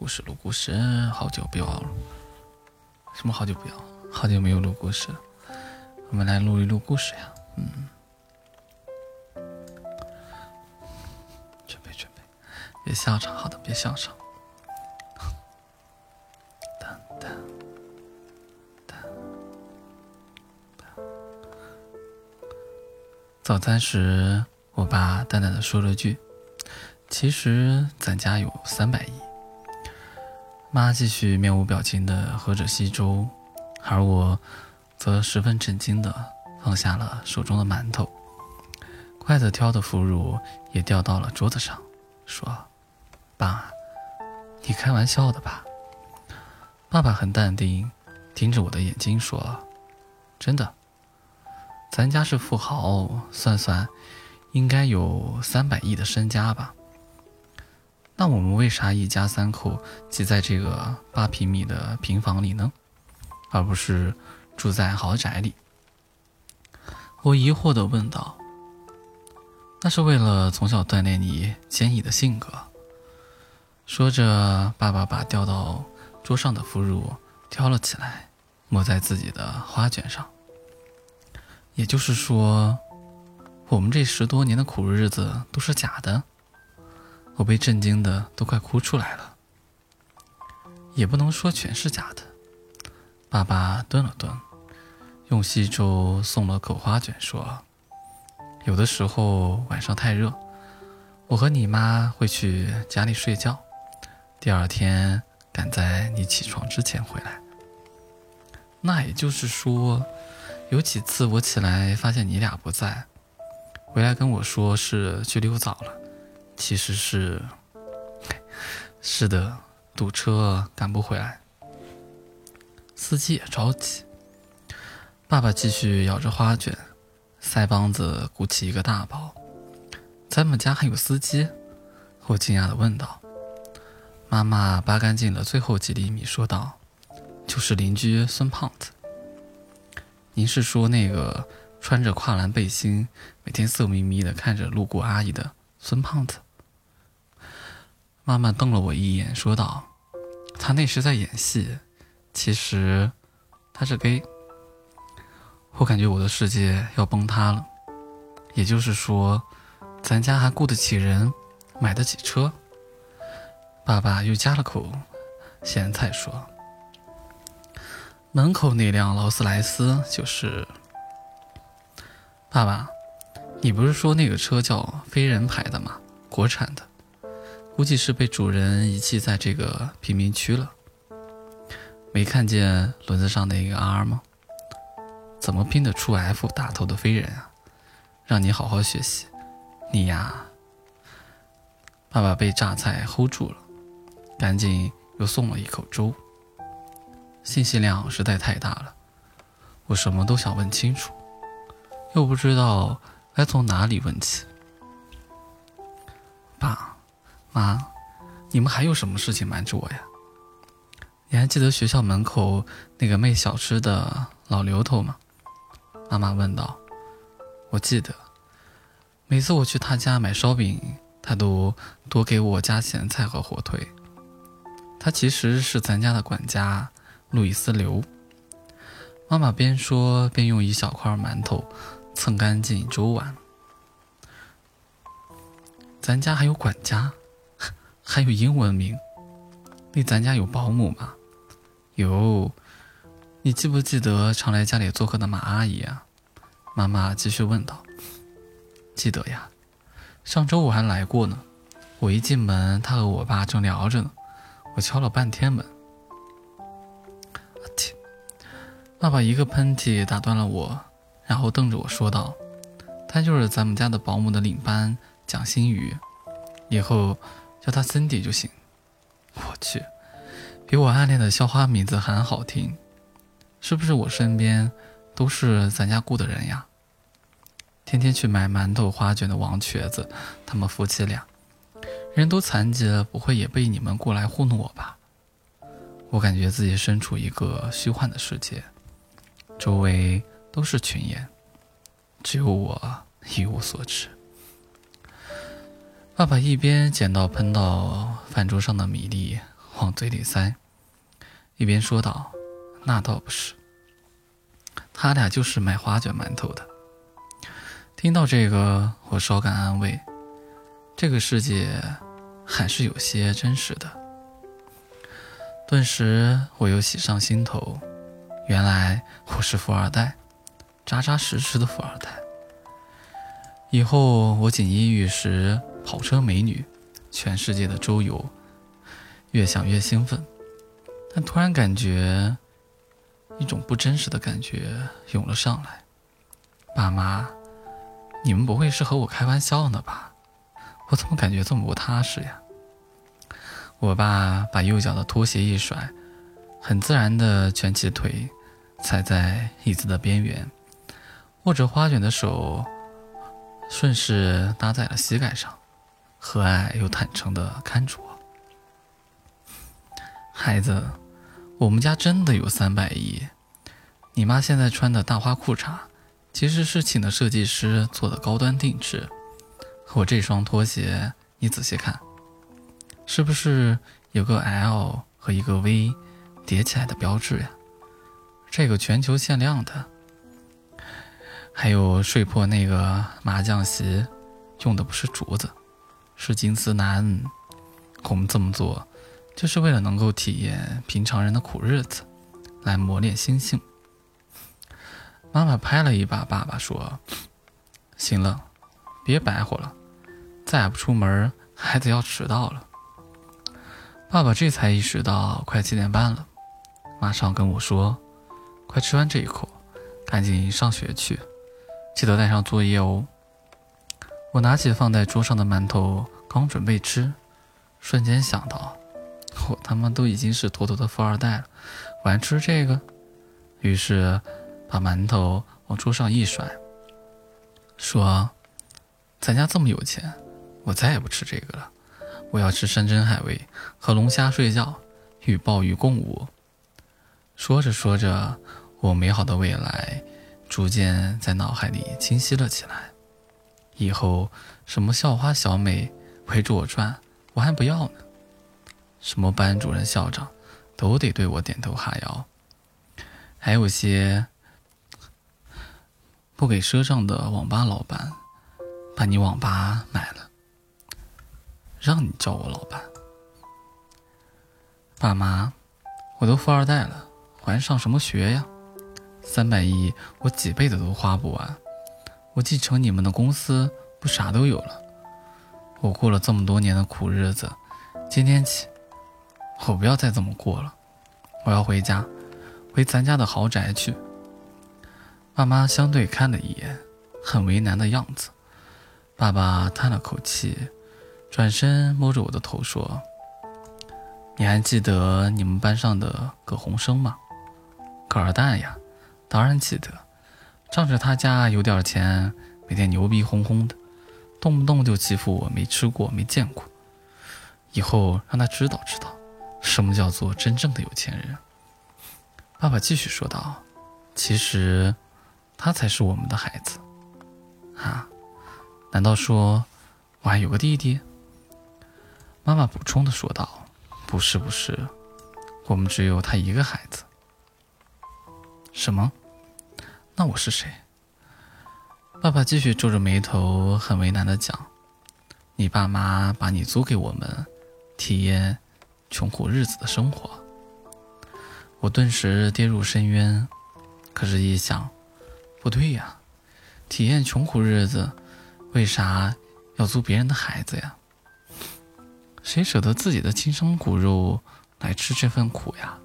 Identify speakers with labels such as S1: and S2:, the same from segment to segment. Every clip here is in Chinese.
S1: 故事，录故事，好久不要了，什么好久不要，好久没有录故事了，我们来录一录故事呀，嗯，准备准备，别笑场，好的，别笑场。早餐时，我爸淡淡的说了句：“其实咱家有三百亿。”妈继续面无表情的喝着稀粥，而我则十分震惊的放下了手中的馒头，筷子挑的腐乳也掉到了桌子上，说：“爸，你开玩笑的吧？”爸爸很淡定，盯着我的眼睛说：“真的。”咱家是富豪，算算，应该有三百亿的身家吧？那我们为啥一家三口挤在这个八平米的平房里呢，而不是住在豪宅里？我疑惑地问道。那是为了从小锻炼你坚毅的性格。说着，爸爸把掉到桌上的腐乳挑了起来，抹在自己的花卷上。也就是说，我们这十多年的苦日子都是假的。我被震惊的都快哭出来了。也不能说全是假的。爸爸顿了顿，用稀粥送了口花卷，说：“有的时候晚上太热，我和你妈会去家里睡觉，第二天赶在你起床之前回来。那也就是说。”有几次我起来发现你俩不在，回来跟我说是去溜早了，其实是，是的，堵车赶不回来，司机也着急。爸爸继续咬着花卷，腮帮子鼓起一个大包。咱们家还有司机？我惊讶地问道。妈妈扒干净了最后几厘米，说道：“就是邻居孙胖子。”您是说那个穿着跨栏背心，每天色眯眯的看着路过阿姨的孙胖子？妈妈瞪了我一眼，说道：“他那是在演戏，其实他是 gay。”我感觉我的世界要崩塌了。也就是说，咱家还雇得起人，买得起车？爸爸又加了口咸菜，说。门口那辆劳斯莱斯就是。爸爸，你不是说那个车叫飞人牌的吗？国产的，估计是被主人遗弃在这个贫民区了。没看见轮子上那个 R 吗？怎么拼得出 F 打头的飞人啊？让你好好学习，你呀。爸爸被榨菜 hold 住了，赶紧又送了一口粥。信息量实在太大了，我什么都想问清楚，又不知道该从哪里问起。爸妈，你们还有什么事情瞒着我呀？你还记得学校门口那个卖小吃的老刘头吗？妈妈问道。我记得，每次我去他家买烧饼，他都多给我加咸菜和火腿。他其实是咱家的管家。路易斯刘，妈妈边说边用一小块馒头蹭干净粥碗。咱家还有管家，还有英文名。那咱家有保姆吗？有。你记不记得常来家里做客的马阿姨啊？妈妈继续问道。记得呀，上周我还来过呢。我一进门，她和我爸正聊着呢，我敲了半天门。阿嚏爸爸一个喷嚏打断了我，然后瞪着我说道：“他就是咱们家的保姆的领班蒋新宇，以后叫他 Cindy 就行。”我去，比我暗恋的校花名字还好听，是不是我身边都是咱家雇的人呀？天天去买馒头花卷的王瘸子，他们夫妻俩，人都残疾了，不会也被你们雇来糊弄我吧？我感觉自己身处一个虚幻的世界。周围都是群演，只有我一无所知。爸爸一边捡到喷到饭桌上的米粒，往嘴里塞，一边说道：“那倒不是，他俩就是卖花卷馒头的。”听到这个，我稍感安慰，这个世界还是有些真实的。顿时，我又喜上心头，原来我是富二代，扎扎实实的富二代。以后我锦衣玉食、跑车美女、全世界的周游，越想越兴奋，但突然感觉一种不真实的感觉涌了上来。爸妈，你们不会是和我开玩笑呢吧？我怎么感觉这么不踏实呀？我爸把右脚的拖鞋一甩，很自然地蜷起腿，踩在椅子的边缘，握着花卷的手。顺势搭在了膝盖上，和蔼又坦诚地看着我。孩子，我们家真的有三百亿。你妈现在穿的大花裤衩，其实是请的设计师做的高端定制。我这双拖鞋，你仔细看，是不是有个 L 和一个 V 叠起来的标志呀？这个全球限量的。还有睡破那个麻将席，用的不是竹子，是金丝楠。我们这么做，就是为了能够体验平常人的苦日子，来磨练心性。妈妈拍了一把爸爸，说：“行了，别白活了，再不出门，孩子要迟到了。”爸爸这才意识到快七点半了，马上跟我说：“快吃完这一口，赶紧上学去。”记得带上作业哦。我拿起放在桌上的馒头，刚准备吃，瞬间想到，我他妈都已经是妥妥的富二代了，我还吃这个？于是把馒头往桌上一甩，说：“咱家这么有钱，我再也不吃这个了。我要吃山珍海味，和龙虾睡觉，与鲍鱼共舞。”说着说着，我美好的未来。逐渐在脑海里清晰了起来。以后什么校花小美围着我转，我还不要呢。什么班主任校长，都得对我点头哈腰。还有些不给赊账的网吧老板，把你网吧买了，让你叫我老板。爸妈，我都富二代了，还上什么学呀？三百亿，我几辈子都花不完。我继承你们的公司，不啥都有了。我过了这么多年的苦日子，今天起，我不要再这么过了。我要回家，回咱家的豪宅去。爸妈相对看了一眼，很为难的样子。爸爸叹了口气，转身摸着我的头说：“你还记得你们班上的葛洪生吗？葛二蛋呀。”当然记得，仗着他家有点钱，每天牛逼哄哄的，动不动就欺负我没吃过、没见过。以后让他知道知道，什么叫做真正的有钱人。爸爸继续说道：“其实，他才是我们的孩子。”啊？难道说我还有个弟弟？妈妈补充的说道：“不是不是，我们只有他一个孩子。”什么？那我是谁？爸爸继续皱着眉头，很为难的讲：“你爸妈把你租给我们，体验穷苦日子的生活。”我顿时跌入深渊。可是，一想，不对呀，体验穷苦日子，为啥要租别人的孩子呀？谁舍得自己的亲生骨肉来吃这份苦呀？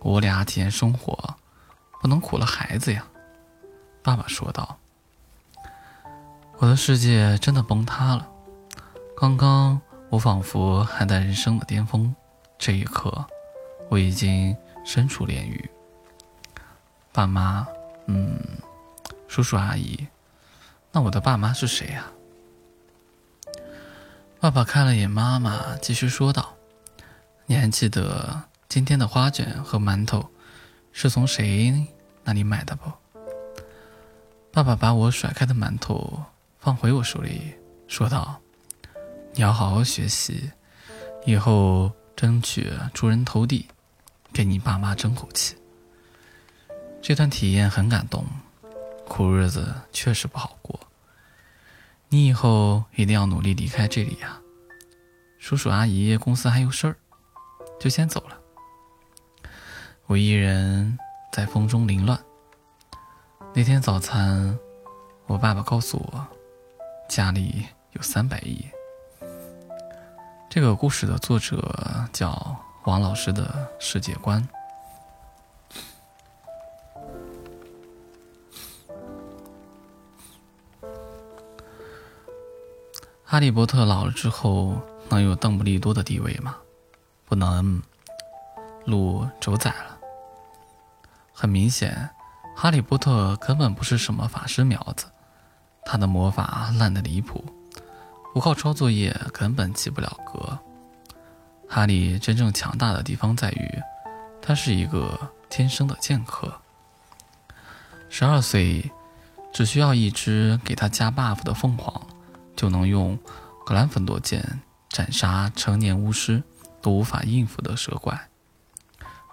S1: 我俩体验生活。不能苦了孩子呀，爸爸说道。我的世界真的崩塌了。刚刚我仿佛还在人生的巅峰，这一刻我已经身处炼狱。爸妈，嗯，叔叔阿姨，那我的爸妈是谁呀？爸爸看了眼妈妈，继续说道：“你还记得今天的花卷和馒头是从谁？”那你买的不？爸爸把我甩开的馒头放回我手里，说道：“你要好好学习，以后争取出人头地，给你爸妈争口气。这段体验很感动，苦日子确实不好过。你以后一定要努力离开这里呀！叔叔阿姨公司还有事儿，就先走了。我一人在风中凌乱。那天早餐，我爸爸告诉我，家里有三百亿。这个故事的作者叫王老师的世界观。哈利波特老了之后能有邓布利多的地位吗？不能，路走窄了。很明显，哈利波特根本不是什么法师苗子，他的魔法烂得离谱。不靠抄作业根本及不了格。哈利真正强大的地方在于，他是一个天生的剑客。十二岁，只需要一只给他加 buff 的凤凰，就能用格兰芬多剑斩杀成年巫师都无法应付的蛇怪。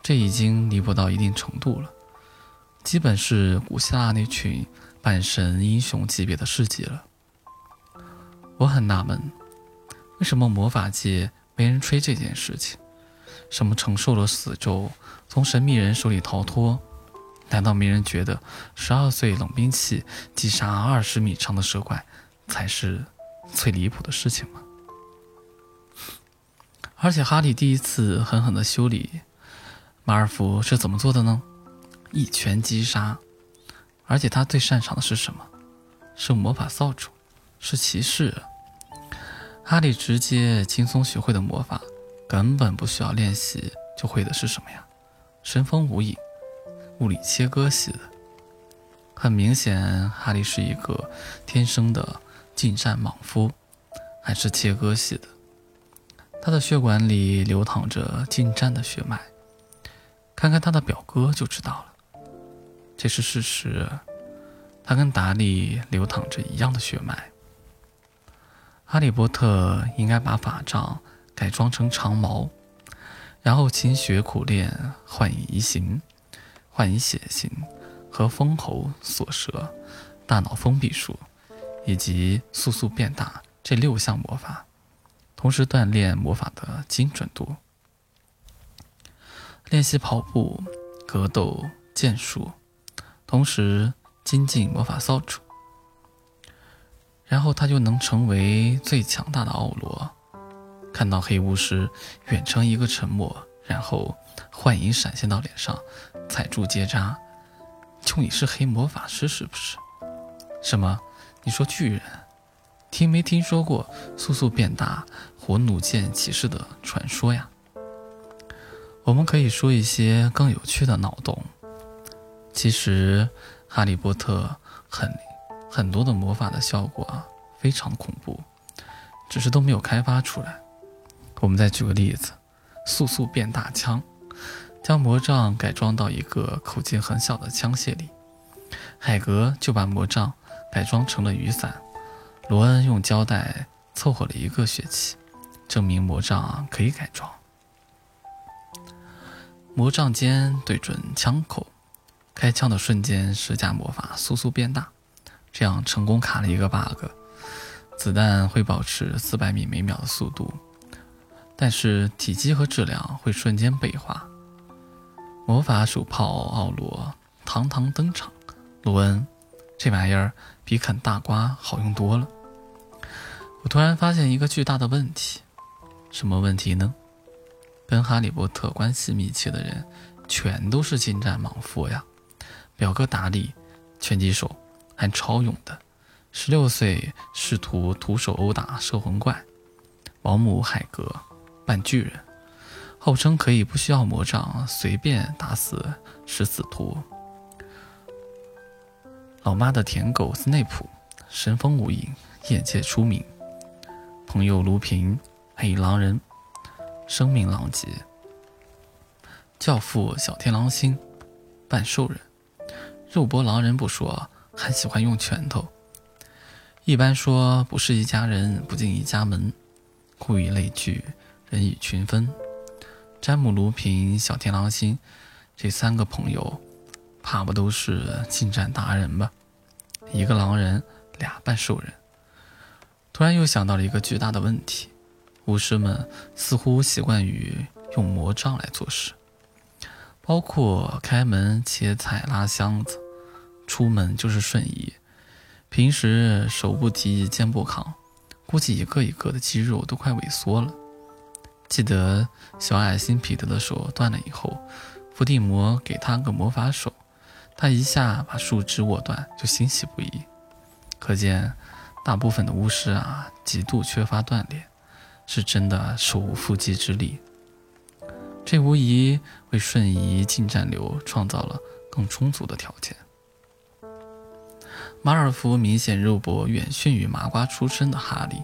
S1: 这已经离谱到一定程度了，基本是古希腊那群半神英雄级别的事迹了。我很纳闷，为什么魔法界没人吹这件事情？什么承受了死咒，从神秘人手里逃脱？难道没人觉得十二岁冷兵器击杀二十米长的蛇怪才是最离谱的事情吗？而且哈利第一次狠狠的修理马尔福是怎么做的呢？一拳击杀，而且他最擅长的是什么？是魔法扫帚，是骑士。哈利直接轻松学会的魔法，根本不需要练习就会的是什么呀？神风无影，物理切割系的。很明显，哈利是一个天生的近战莽夫，还是切割系的。他的血管里流淌着近战的血脉，看看他的表哥就知道了。这是事实，他跟达利流淌着一样的血脉。哈利波特应该把法杖改装成长矛，然后勤学苦练幻影移形、幻影血形和封喉锁舌、大脑封闭术以及速速变大这六项魔法，同时锻炼魔法的精准度，练习跑步、格斗、剑术，同时精进魔法扫帚。然后他就能成为最强大的奥罗。看到黑巫师远程一个沉默，然后幻影闪现到脸上，踩住结扎。就你是黑魔法师是不是？什么？你说巨人？听没听说过速速变大火弩箭骑士的传说呀？我们可以说一些更有趣的脑洞。其实，哈利波特很。很多的魔法的效果啊，非常恐怖，只是都没有开发出来。我们再举个例子，速速变大枪，将魔杖改装到一个口径很小的枪械里。海格就把魔杖改装成了雨伞。罗恩用胶带凑合了一个学期，证明魔杖可以改装。魔杖尖对准枪口，开枪的瞬间施加魔法，速速变大。这样成功卡了一个 bug，子弹会保持四百米每秒的速度，但是体积和质量会瞬间倍化。魔法手炮奥罗堂堂登场，罗恩，这玩意儿比啃大瓜好用多了。我突然发现一个巨大的问题，什么问题呢？跟哈利波特关系密切的人，全都是近战莽夫呀。表哥达利，拳击手。还超勇的，十六岁试图徒手殴打摄魂怪，保姆海格扮巨人，号称可以不需要魔杖随便打死食死徒。老妈的舔狗斯内普，神风无影，业界出名。朋友卢平，黑狼人，声名狼藉。教父小天狼星，半兽人，肉搏狼人不说。还喜欢用拳头。一般说，不是一家人，不进一家门。物以类聚，人以群分。詹姆·卢平、小天狼星这三个朋友，怕不都是近战达人吧？一个狼人，俩半兽人。突然又想到了一个巨大的问题：巫师们似乎习惯于用魔杖来做事，包括开门、切菜、拉箱子，出门就是瞬移。平时手不提，肩不扛。估计一个一个的肌肉都快萎缩了。记得小矮星彼得的手断了以后，伏地魔给他个魔法手，他一下把树枝握断，就欣喜不已。可见，大部分的巫师啊，极度缺乏锻炼，是真的手无缚鸡之力。这无疑为瞬移近战流创造了更充足的条件。马尔福明显肉搏远逊于麻瓜出身的哈利，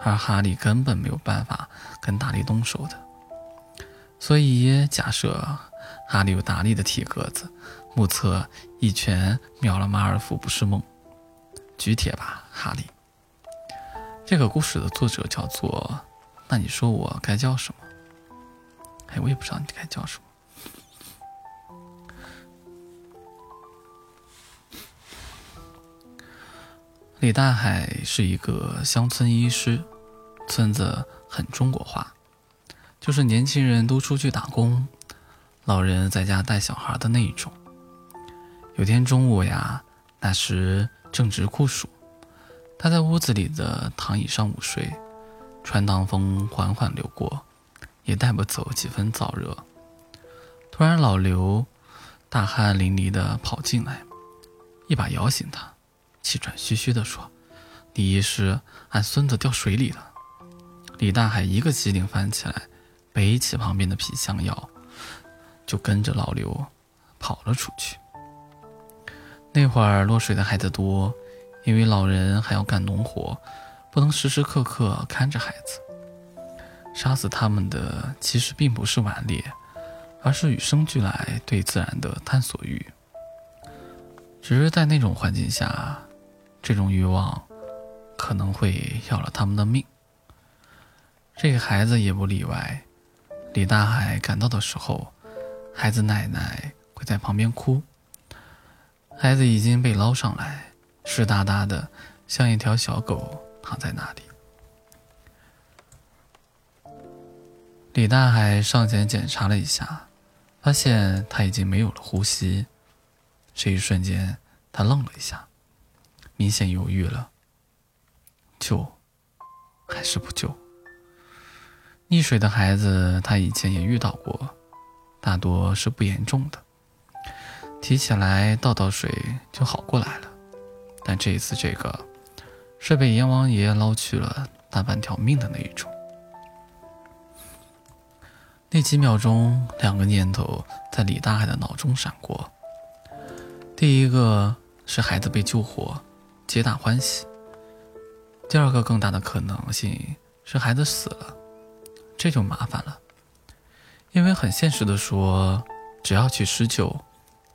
S1: 而哈利根本没有办法跟达利动手的。所以假设哈利有达利的体格子，目测一拳秒了马尔福不是梦。举铁吧，哈利。这个故事的作者叫做……那你说我该叫什么？哎，我也不知道你该叫什么。李大海是一个乡村医师，村子很中国化，就是年轻人都出去打工，老人在家带小孩的那一种。有天中午呀，那时正值酷暑，他在屋子里的躺椅上午睡，穿堂风缓缓流过，也带不走几分燥热。突然，老刘大汗淋漓地跑进来，一把摇醒他。气喘吁吁地说：“李医师，俺孙子掉水里了。”李大海一个机灵翻起来，背起旁边的皮箱药，就跟着老刘跑了出去。那会儿落水的孩子多，因为老人还要干农活，不能时时刻刻看着孩子。杀死他们的其实并不是顽劣，而是与生俱来对自然的探索欲。只是在那种环境下。这种欲望可能会要了他们的命。这个孩子也不例外。李大海赶到的时候，孩子奶奶会在旁边哭。孩子已经被捞上来，湿哒哒的，像一条小狗躺在那里。李大海上前检查了一下，发现他已经没有了呼吸。这一瞬间，他愣了一下。明显犹豫了，救还是不救？溺水的孩子他以前也遇到过，大多是不严重的，提起来倒倒水就好过来了。但这一次这个，是被阎王爷捞去了大半条命的那一种。那几秒钟，两个念头在李大海的脑中闪过，第一个是孩子被救活。皆大欢喜。第二个更大的可能性是孩子死了，这就麻烦了，因为很现实的说，只要去施救，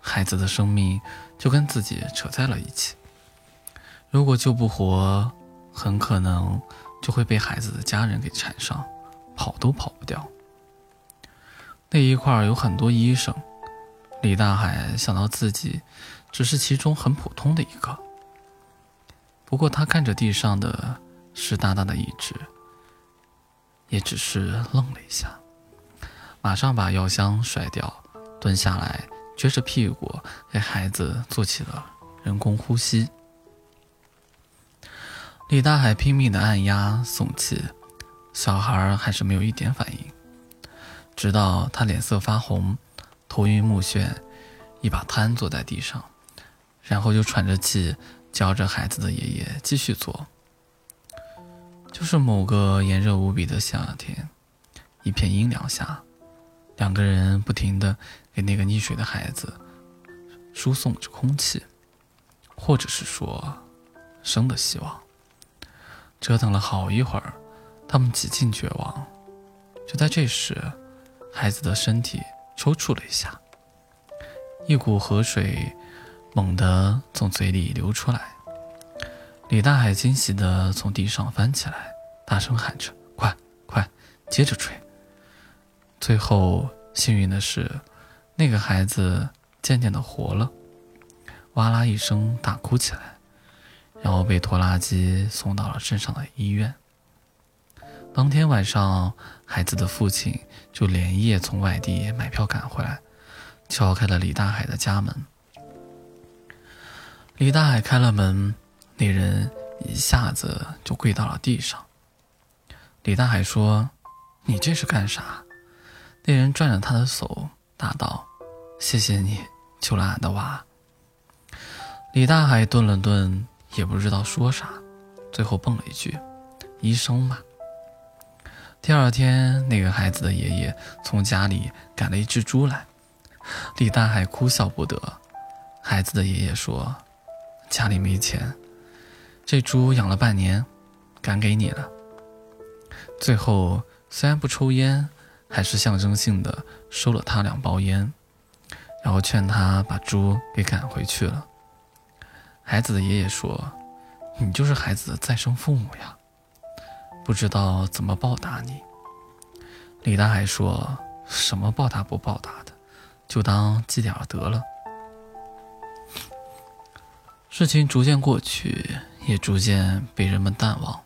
S1: 孩子的生命就跟自己扯在了一起。如果救不活，很可能就会被孩子的家人给缠上，跑都跑不掉。那一块有很多医生，李大海想到自己只是其中很普通的一个。不过他看着地上的湿哒哒的一只，也只是愣了一下，马上把药箱甩掉，蹲下来，撅着屁股给孩子做起了人工呼吸。李大海拼命的按压送气，小孩还是没有一点反应，直到他脸色发红，头晕目眩，一把瘫坐在地上，然后就喘着气。教着孩子的爷爷继续做。就是某个炎热无比的夏天，一片阴凉下，两个人不停的给那个溺水的孩子输送着空气，或者是说生的希望。折腾了好一会儿，他们几近绝望。就在这时，孩子的身体抽搐了一下，一股河水。猛地从嘴里流出来，李大海惊喜地从地上翻起来，大声喊着：“快快，接着吹！”最后幸运的是，那个孩子渐渐的活了，哇啦一声大哭起来，然后被拖拉机送到了镇上的医院。当天晚上，孩子的父亲就连夜从外地买票赶回来，敲开了李大海的家门。李大海开了门，那人一下子就跪到了地上。李大海说：“你这是干啥？”那人攥着他的手，答道：“谢谢你救了俺的娃。”李大海顿了顿，也不知道说啥，最后蹦了一句：“医生嘛。”第二天，那个孩子的爷爷从家里赶了一只猪来，李大海哭笑不得。孩子的爷爷说：“家里没钱，这猪养了半年，赶给你了。”最后，虽然不抽烟，还是象征性的收了他两包烟，然后劝他把猪给赶回去了。孩子的爷爷说：“你就是孩子的再生父母呀。”不知道怎么报答你，李大海说什么报答不报答的，就当祭点得了。事情逐渐过去，也逐渐被人们淡忘。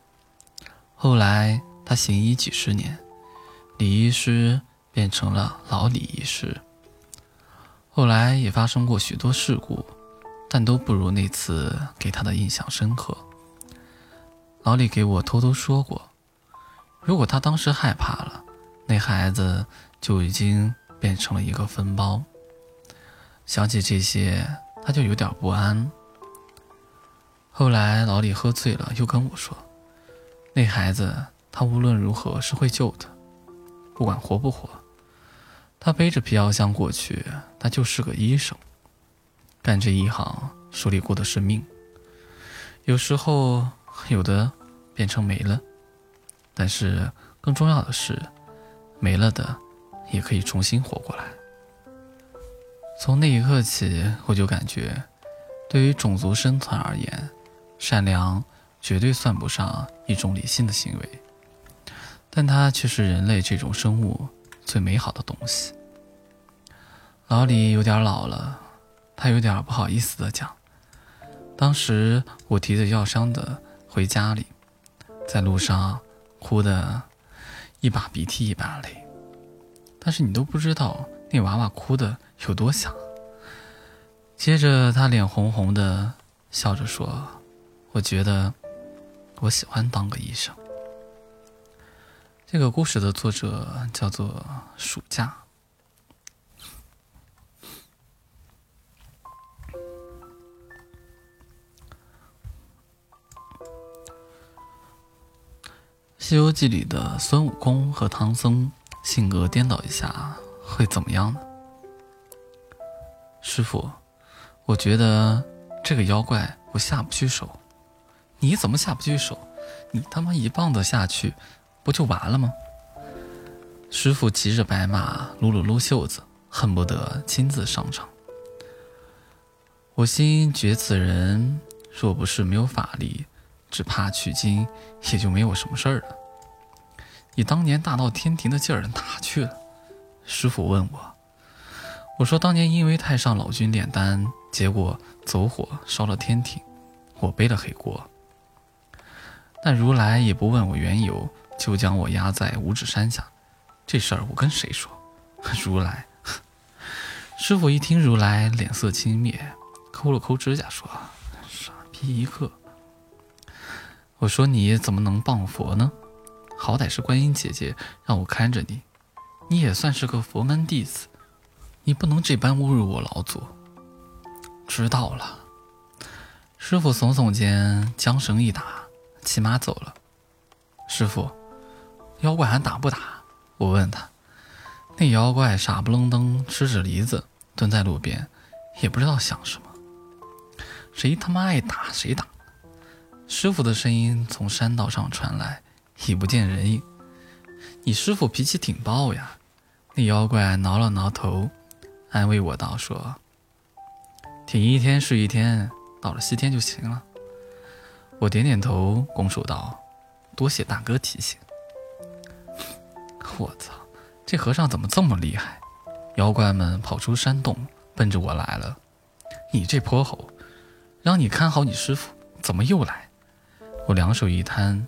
S1: 后来他行医几十年，李医师变成了老李医师。后来也发生过许多事故，但都不如那次给他的印象深刻。老李给我偷偷说过。如果他当时害怕了，那孩子就已经变成了一个分包。想起这些，他就有点不安。后来老李喝醉了，又跟我说：“那孩子他无论如何是会救的，不管活不活。他背着皮药箱过去，他就是个医生，干这一行手里过的是命。有时候有的变成没了。”但是更重要的是，没了的也可以重新活过来。从那一刻起，我就感觉，对于种族生存而言，善良绝对算不上一种理性的行为，但它却是人类这种生物最美好的东西。老李有点老了，他有点不好意思的讲：“当时我提着药箱的回家里，在路上。”哭的一把鼻涕一把泪，但是你都不知道那娃娃哭的有多响。接着他脸红红的笑着说：“我觉得我喜欢当个医生。”这个故事的作者叫做暑假。《西游记》里的孙悟空和唐僧性格颠倒一下会怎么样呢？师傅，我觉得这个妖怪我下不去手。你怎么下不去手？你他妈一棒子下去，不就完了吗？师傅骑着白马，撸了撸袖子，恨不得亲自上场。我心觉此人若不是没有法力。只怕取经也就没有什么事儿了。你当年大闹天庭的劲儿哪去了？师傅问我，我说当年因为太上老君炼丹，结果走火烧了天庭，我背了黑锅。但如来也不问我缘由，就将我压在五指山下。这事儿我跟谁说？如来。师傅一听如来，脸色轻蔑，抠了抠指甲，说：“傻逼一个。”我说你怎么能谤佛呢？好歹是观音姐姐让我看着你，你也算是个佛门弟子，你不能这般侮辱我老祖。知道了。师傅耸耸肩，缰绳一打，骑马走了。师傅，妖怪还打不打？我问他。那妖怪傻不愣登，吃着梨子，蹲在路边，也不知道想什么。谁他妈爱打谁打。师傅的声音从山道上传来，已不见人影。你师傅脾气挺暴呀。那妖怪挠了挠头，安慰我道：“说，挺一天是一天，到了西天就行了。”我点点头，拱手道：“多谢大哥提醒。”我操，这和尚怎么这么厉害？妖怪们跑出山洞，奔着我来了。你这泼猴，让你看好你师傅，怎么又来？我两手一摊，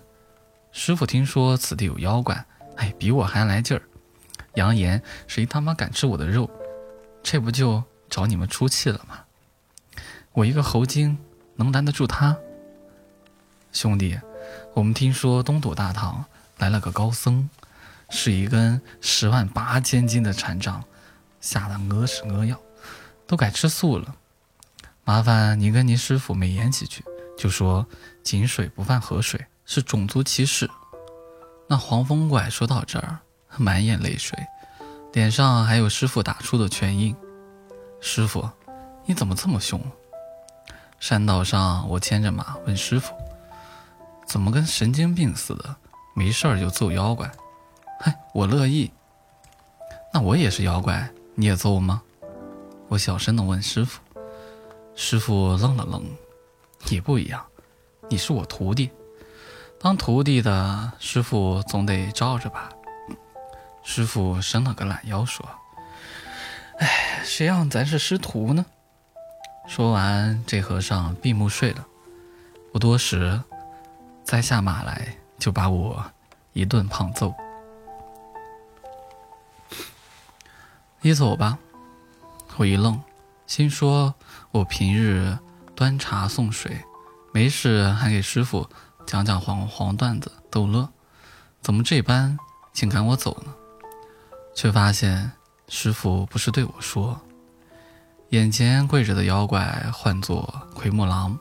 S1: 师傅听说此地有妖怪，哎，比我还来劲儿，扬言谁他妈敢吃我的肉，这不就找你们出气了吗？我一个猴精能拦得住他？兄弟，我们听说东土大唐来了个高僧，是一根十万八千斤的禅杖，吓得屙屎屙尿，都改吃素了。麻烦您跟您师傅美言几句，就说井水不犯河水是种族歧视。那黄风怪说到这儿，满眼泪水，脸上还有师傅打出的拳印。师傅，你怎么这么凶？山道上，我牵着马问师傅：“怎么跟神经病似的，没事儿就揍妖怪？”嗨，我乐意。那我也是妖怪，你也揍吗？我小声的问师傅。师傅愣了愣，也不一样，你是我徒弟，当徒弟的师傅总得罩着吧。师傅伸了个懒腰说：“哎，谁让咱是师徒呢？”说完，这和尚闭目睡了。不多时，再下马来就把我一顿胖揍。你走吧。我一愣，心说。我平日端茶送水，没事还给师傅讲讲黄黄段子逗乐，怎么这般竟赶我走呢？却发现师傅不是对我说，眼前跪着的妖怪唤作奎木狼，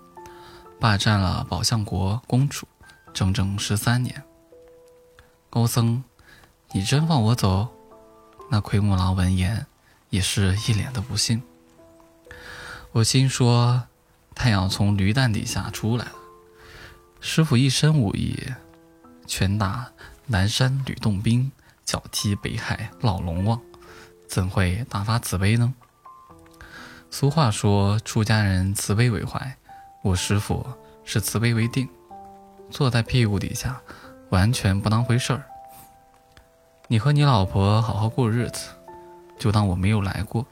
S1: 霸占了宝象国公主整整十三年。高僧，你真放我走？那奎木狼闻言也是一脸的不信。我心说，太阳从驴蛋底下出来了。师傅一身武艺，拳打南山吕洞宾，脚踢北海老龙王，怎会大发慈悲呢？俗话说，出家人慈悲为怀，我师傅是慈悲为定，坐在屁股底下，完全不当回事儿。你和你老婆好好过日子，就当我没有来过。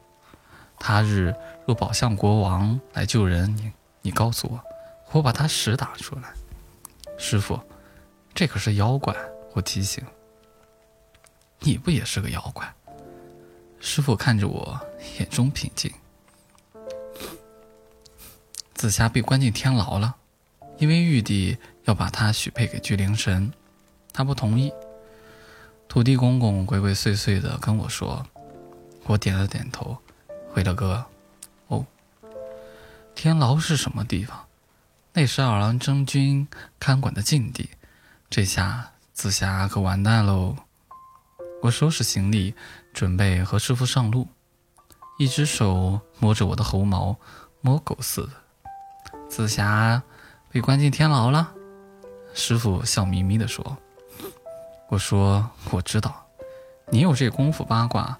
S1: 他日。若宝象国王来救人，你你告诉我，我把他屎打出来。师傅，这可是妖怪，我提醒。你不也是个妖怪？师傅看着我，眼中平静。紫霞被关进天牢了，因为玉帝要把她许配给巨灵神，他不同意。土地公公鬼鬼祟祟的跟我说，我点了点头，回了个。哦天牢是什么地方？那是二郎真君看管的禁地。这下紫霞可完蛋喽！我收拾行李，准备和师傅上路。一只手摸着我的猴毛，摸狗似的。紫霞被关进天牢了。师傅笑眯眯地说：“我说我知道，你有这功夫八卦，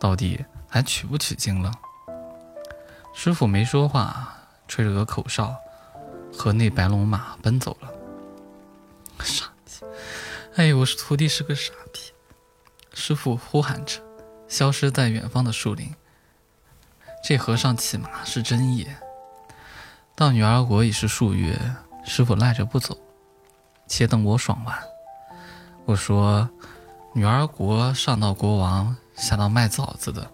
S1: 到底还取不取经了？”师傅没说话。吹了个口哨，和那白龙马奔走了。傻逼！哎呦，我徒弟是个傻逼！师傅呼喊着，消失在远方的树林。这和尚骑马是真野。到女儿国已是数月，师傅赖着不走，且等我爽完。我说，女儿国上到国王，下到卖枣子的，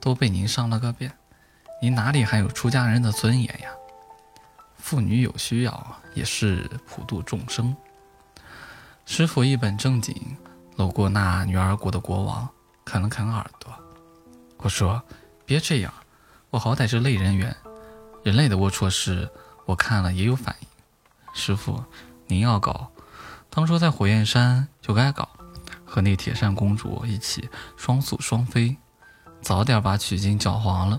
S1: 都被您上了个遍。你哪里还有出家人的尊严呀？妇女有需要，也是普度众生。师傅一本正经搂过那女儿国的国王，啃了啃耳朵。我说：“别这样，我好歹是类人猿，人类的龌龊事我看了也有反应。师傅，您要搞，当初在火焰山就该搞，和那铁扇公主一起双宿双飞，早点把取经搅黄了。”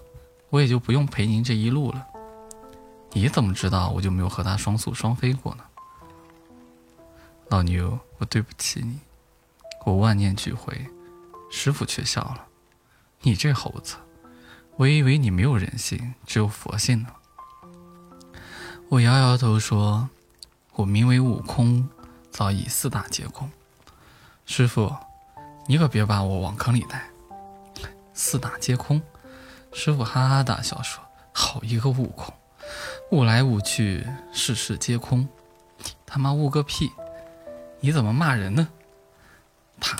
S1: 我也就不用陪您这一路了。你怎么知道我就没有和他双宿双飞过呢？老牛，我对不起你，我万念俱灰。师傅却笑了：“你这猴子，我以为你没有人性，只有佛性呢。”我摇摇头说：“我名为悟空，早已四大皆空。师傅，你可别把我往坑里带。四大皆空。师傅哈哈大笑说：“好一个悟空，悟来悟去，事事皆空。他妈悟个屁！你怎么骂人呢？”啪！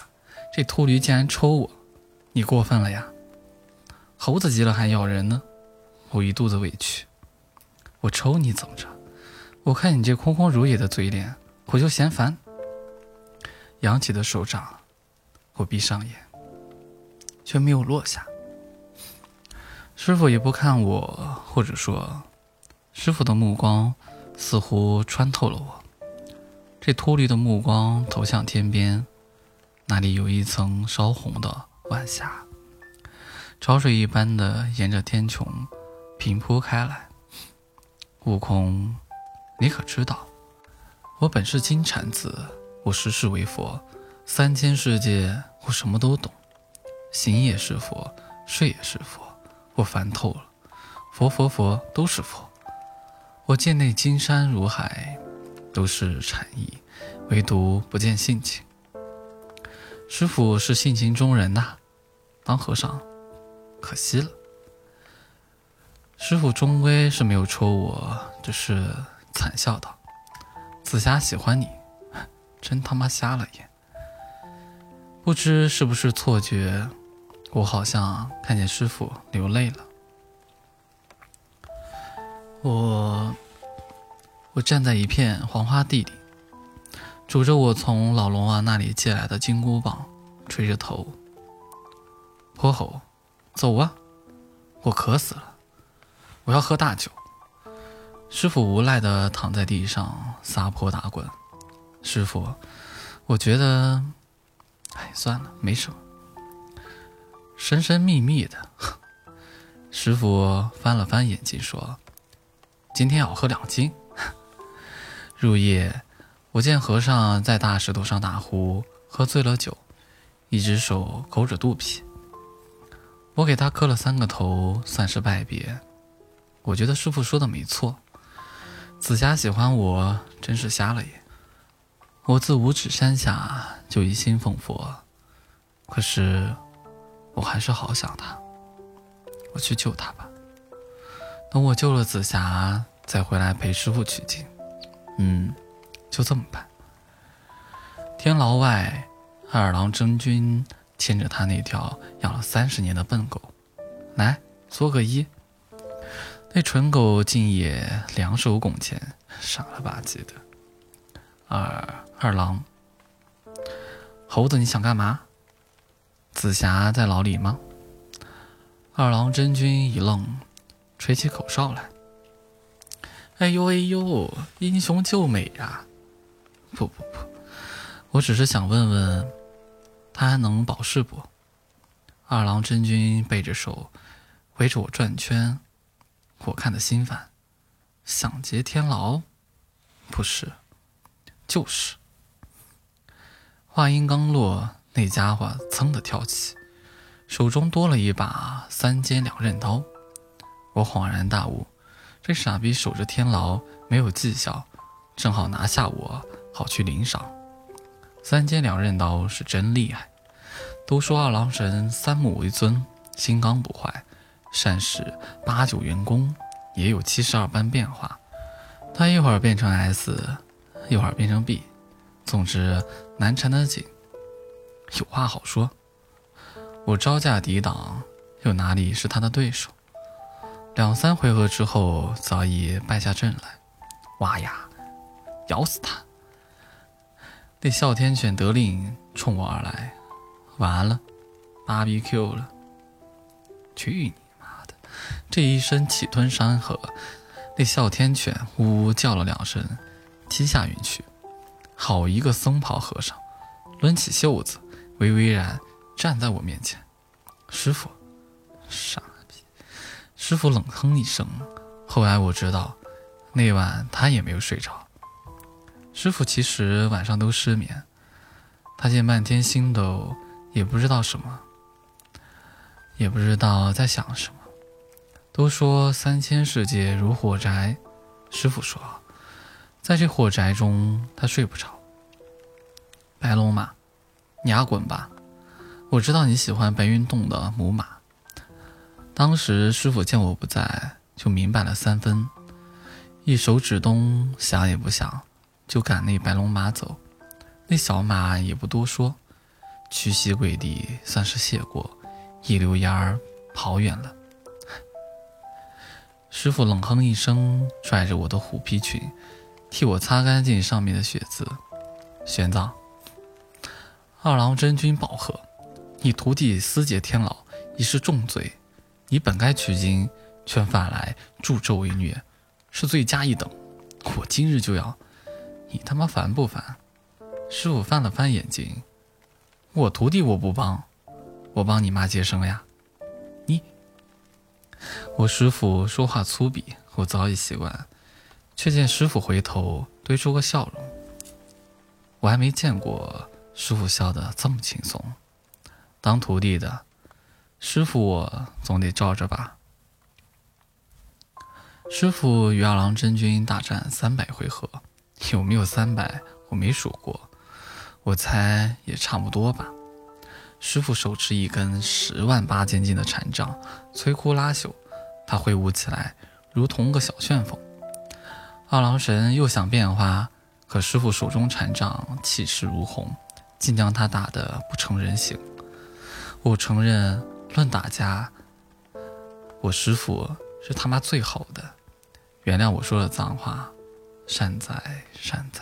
S1: 这秃驴竟然抽我，你过分了呀！猴子急了还咬人呢，我一肚子委屈。我抽你怎么着？我看你这空空如也的嘴脸，我就嫌烦。扬起的手掌，我闭上眼，却没有落下。师傅也不看我，或者说，师傅的目光似乎穿透了我。这秃驴的目光投向天边，那里有一层烧红的晚霞，潮水一般的沿着天穹平铺开来。悟空，你可知道，我本是金蝉子。我时世为佛，三千世界我什么都懂，行也是佛，睡也是佛，我烦透了。佛佛佛都是佛，我见那金山如海，都是禅意，唯独不见性情。师傅是性情中人呐，当和尚可惜了。师傅终归是没有抽我，只是惨笑道：“紫霞喜欢你。”真他妈瞎了眼！不知是不是错觉，我好像看见师傅流泪了。我，我站在一片黄花地里，拄着我从老龙王那里借来的金箍棒，垂着头。泼猴，走啊！我渴死了，我要喝大酒。师傅无奈地躺在地上撒泼打滚。师傅，我觉得，哎，算了，没什么。神神秘秘的，师傅翻了翻眼睛说：“今天要喝两斤。”入夜，我见和尚在大石头上打呼，喝醉了酒，一只手勾着肚皮。我给他磕了三个头，算是拜别。我觉得师傅说的没错，紫霞喜欢我，真是瞎了眼。我自五指山下就一心奉佛，可是我还是好想他。我去救他吧。等我救了紫霞，再回来陪师傅取经。嗯，就这么办。天牢外，二郎真君牵着他那条养了三十年的笨狗，来作个揖。那蠢狗竟也两手拱前，傻了吧唧的。二二郎，猴子，你想干嘛？紫霞在牢里吗？二郎真君一愣，吹起口哨来。哎呦哎呦，英雄救美呀！不不不，我只是想问问，他还能保释不？二郎真君背着手，围着我转圈，我看得心烦。想劫天牢？不是。就是，话音刚落，那家伙噌的跳起，手中多了一把三尖两刃刀。我恍然大悟，这傻逼守着天牢没有技巧，正好拿下我，好去领赏。三尖两刃刀是真厉害。都说二郎神三目为尊，心刚不坏，善使八九元功，也有七十二般变化。他一会儿变成 S。一会儿变成 B，总之难缠得紧。有话好说，我招架抵挡，又哪里是他的对手？两三回合之后，早已败下阵来。哇呀，咬死他！那哮天犬得令冲我而来，完了，芭比 Q 了！去你妈的！这一声气吞山河，那哮天犬呜呜叫了两声。踢下云去，好一个僧袍和尚，抡起袖子，巍巍然站在我面前。师傅，傻！师傅冷哼一声。后来我知道，那晚他也没有睡着。师傅其实晚上都失眠。他见漫天星斗，也不知道什么，也不知道在想什么。都说三千世界如火宅，师傅说。在这火宅中，他睡不着。白龙马，你阿滚吧！我知道你喜欢白云洞的母马。当时师傅见我不在，就明白了三分，一手指东，想也不想，就赶那白龙马走。那小马也不多说，屈膝跪地，算是谢过，一溜烟儿跑远了。师傅冷哼一声，拽着我的虎皮裙，替我擦干净上面的血渍。玄奘，二郎真君宝贺，你徒弟私结天牢，已是重罪。你本该取经，却反来助纣为虐，是罪加一等。我今日就要，你他妈烦不烦？师傅翻了翻眼睛，我徒弟我不帮，我帮你妈接生呀。你，我师傅说话粗鄙，我早已习惯，却见师傅回头堆出个笑容。我还没见过师傅笑得这么轻松。当徒弟的。师傅，我总得罩着吧。师傅与二郎真君大战三百回合，有没有三百？我没数过，我猜也差不多吧。师傅手持一根十万八千斤的禅杖，摧枯拉朽，他挥舞起来如同个小旋风。二郎神又想变化，可师傅手中禅杖气势如虹，竟将他打得不成人形。我承认。论打架，我师傅是他妈最好的。原谅我说了脏话，善哉善哉。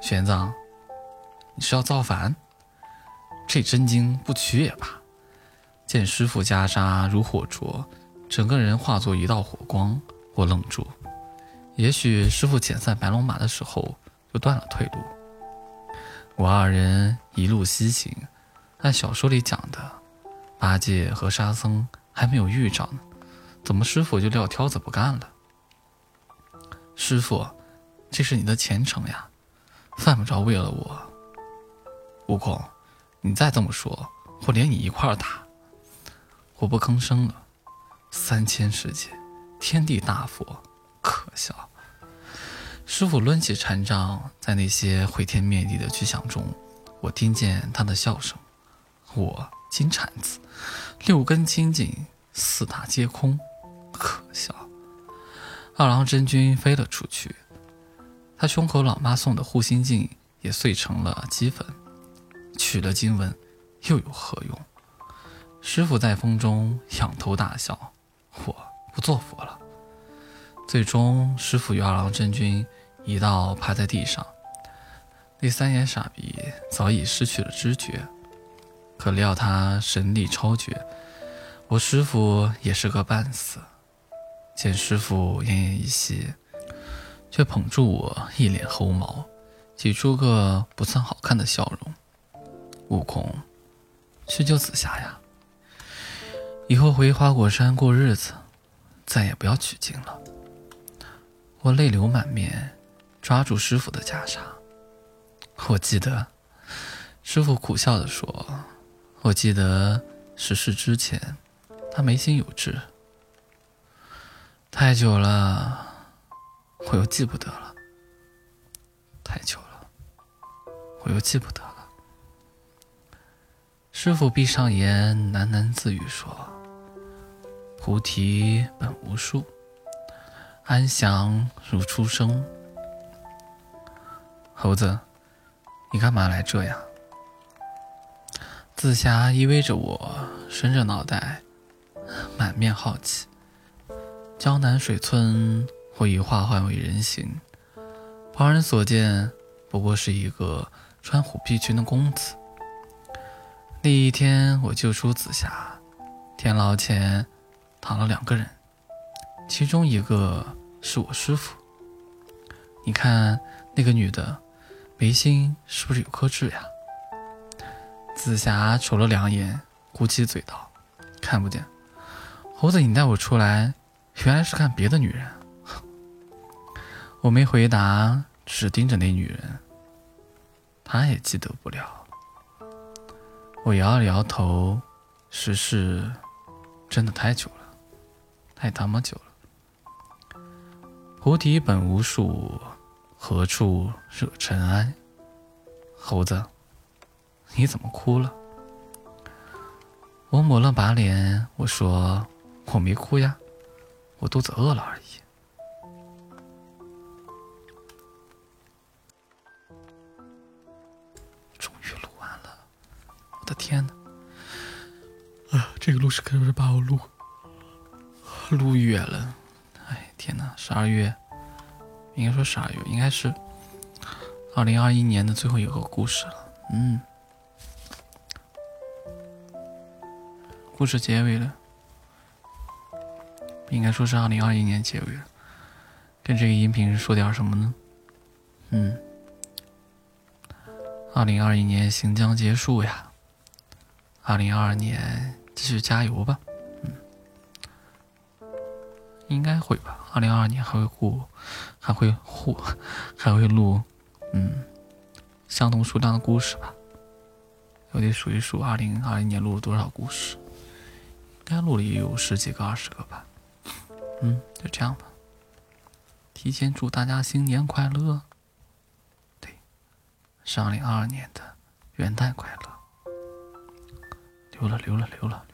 S1: 玄奘，你是要造反？这真经不取也罢。见师傅袈裟如火灼，整个人化作一道火光，我愣住。也许师傅遣散白龙马的时候就断了退路。我二人一路西行，按小说里讲的。八戒和沙僧还没有遇着呢，怎么师傅就撂挑子不干了？师傅，这是你的前程呀，犯不着为了我。悟空，你再这么说，我连你一块儿打。我不吭声了。三千世界，天地大佛，可笑。师傅抡起禅杖，在那些毁天灭地的巨响中，我听见他的笑声。我。金铲子，六根清净，四大皆空，可笑。二郎真君飞了出去，他胸口老妈送的护心镜也碎成了齑粉。取了经文，又有何用？师傅在风中仰头大笑，我不做佛了。最终，师傅与二郎真君一道趴在地上，那三眼傻逼早已失去了知觉。可料他神力超绝，我师傅也是个半死。见师傅奄奄一息，却捧住我一脸猴毛，挤出个不算好看的笑容。悟空，去救紫霞呀！以后回花果山过日子，再也不要取经了。我泪流满面，抓住师傅的袈裟。我记得，师傅苦笑地说。我记得十世之前，他眉心有痣。太久了，我又记不得了。太久了，我又记不得了。师傅闭上眼，喃喃自语说：“菩提本无树，安详如初生。”猴子，你干嘛来这样？紫霞依偎着我，伸着脑袋，满面好奇。江南水村，我已化换为人形，旁人所见不过是一个穿虎皮裙的公子。那一天，我救出紫霞，天牢前躺了两个人，其中一个是我师傅。你看那个女的，眉心是不是有颗痣呀？紫霞瞅了两眼，鼓起嘴道：“看不见。”猴子，你带我出来，原来是看别的女人。我没回答，只是盯着那女人。她也记得不了。我摇了摇头，世事真的太久了，太他妈久了。菩提本无树，何处惹尘埃？猴子。你怎么哭了？我抹了把脸，我说我没哭呀，我肚子饿了而已。终于录完了，我的天呐！啊，这个录是可是把我录录远了。哎，天呐，十二月，应该说十二月，应该是二零二一年的最后一个故事了。嗯。故事结尾了，应该说是二零二一年结尾了。跟这个音频说点什么呢？嗯，二零二一年行将结束呀，二零二二年继续加油吧。嗯，应该会吧。二零二二年还会录，还会录，还会录，嗯，相同数量的故事吧。我得数一数，二零二一年录了多少故事。该录了也有十几个、二十个吧，嗯，就这样吧。提前祝大家新年快乐，对，是二零二二年的元旦快乐。溜了，溜了，溜了。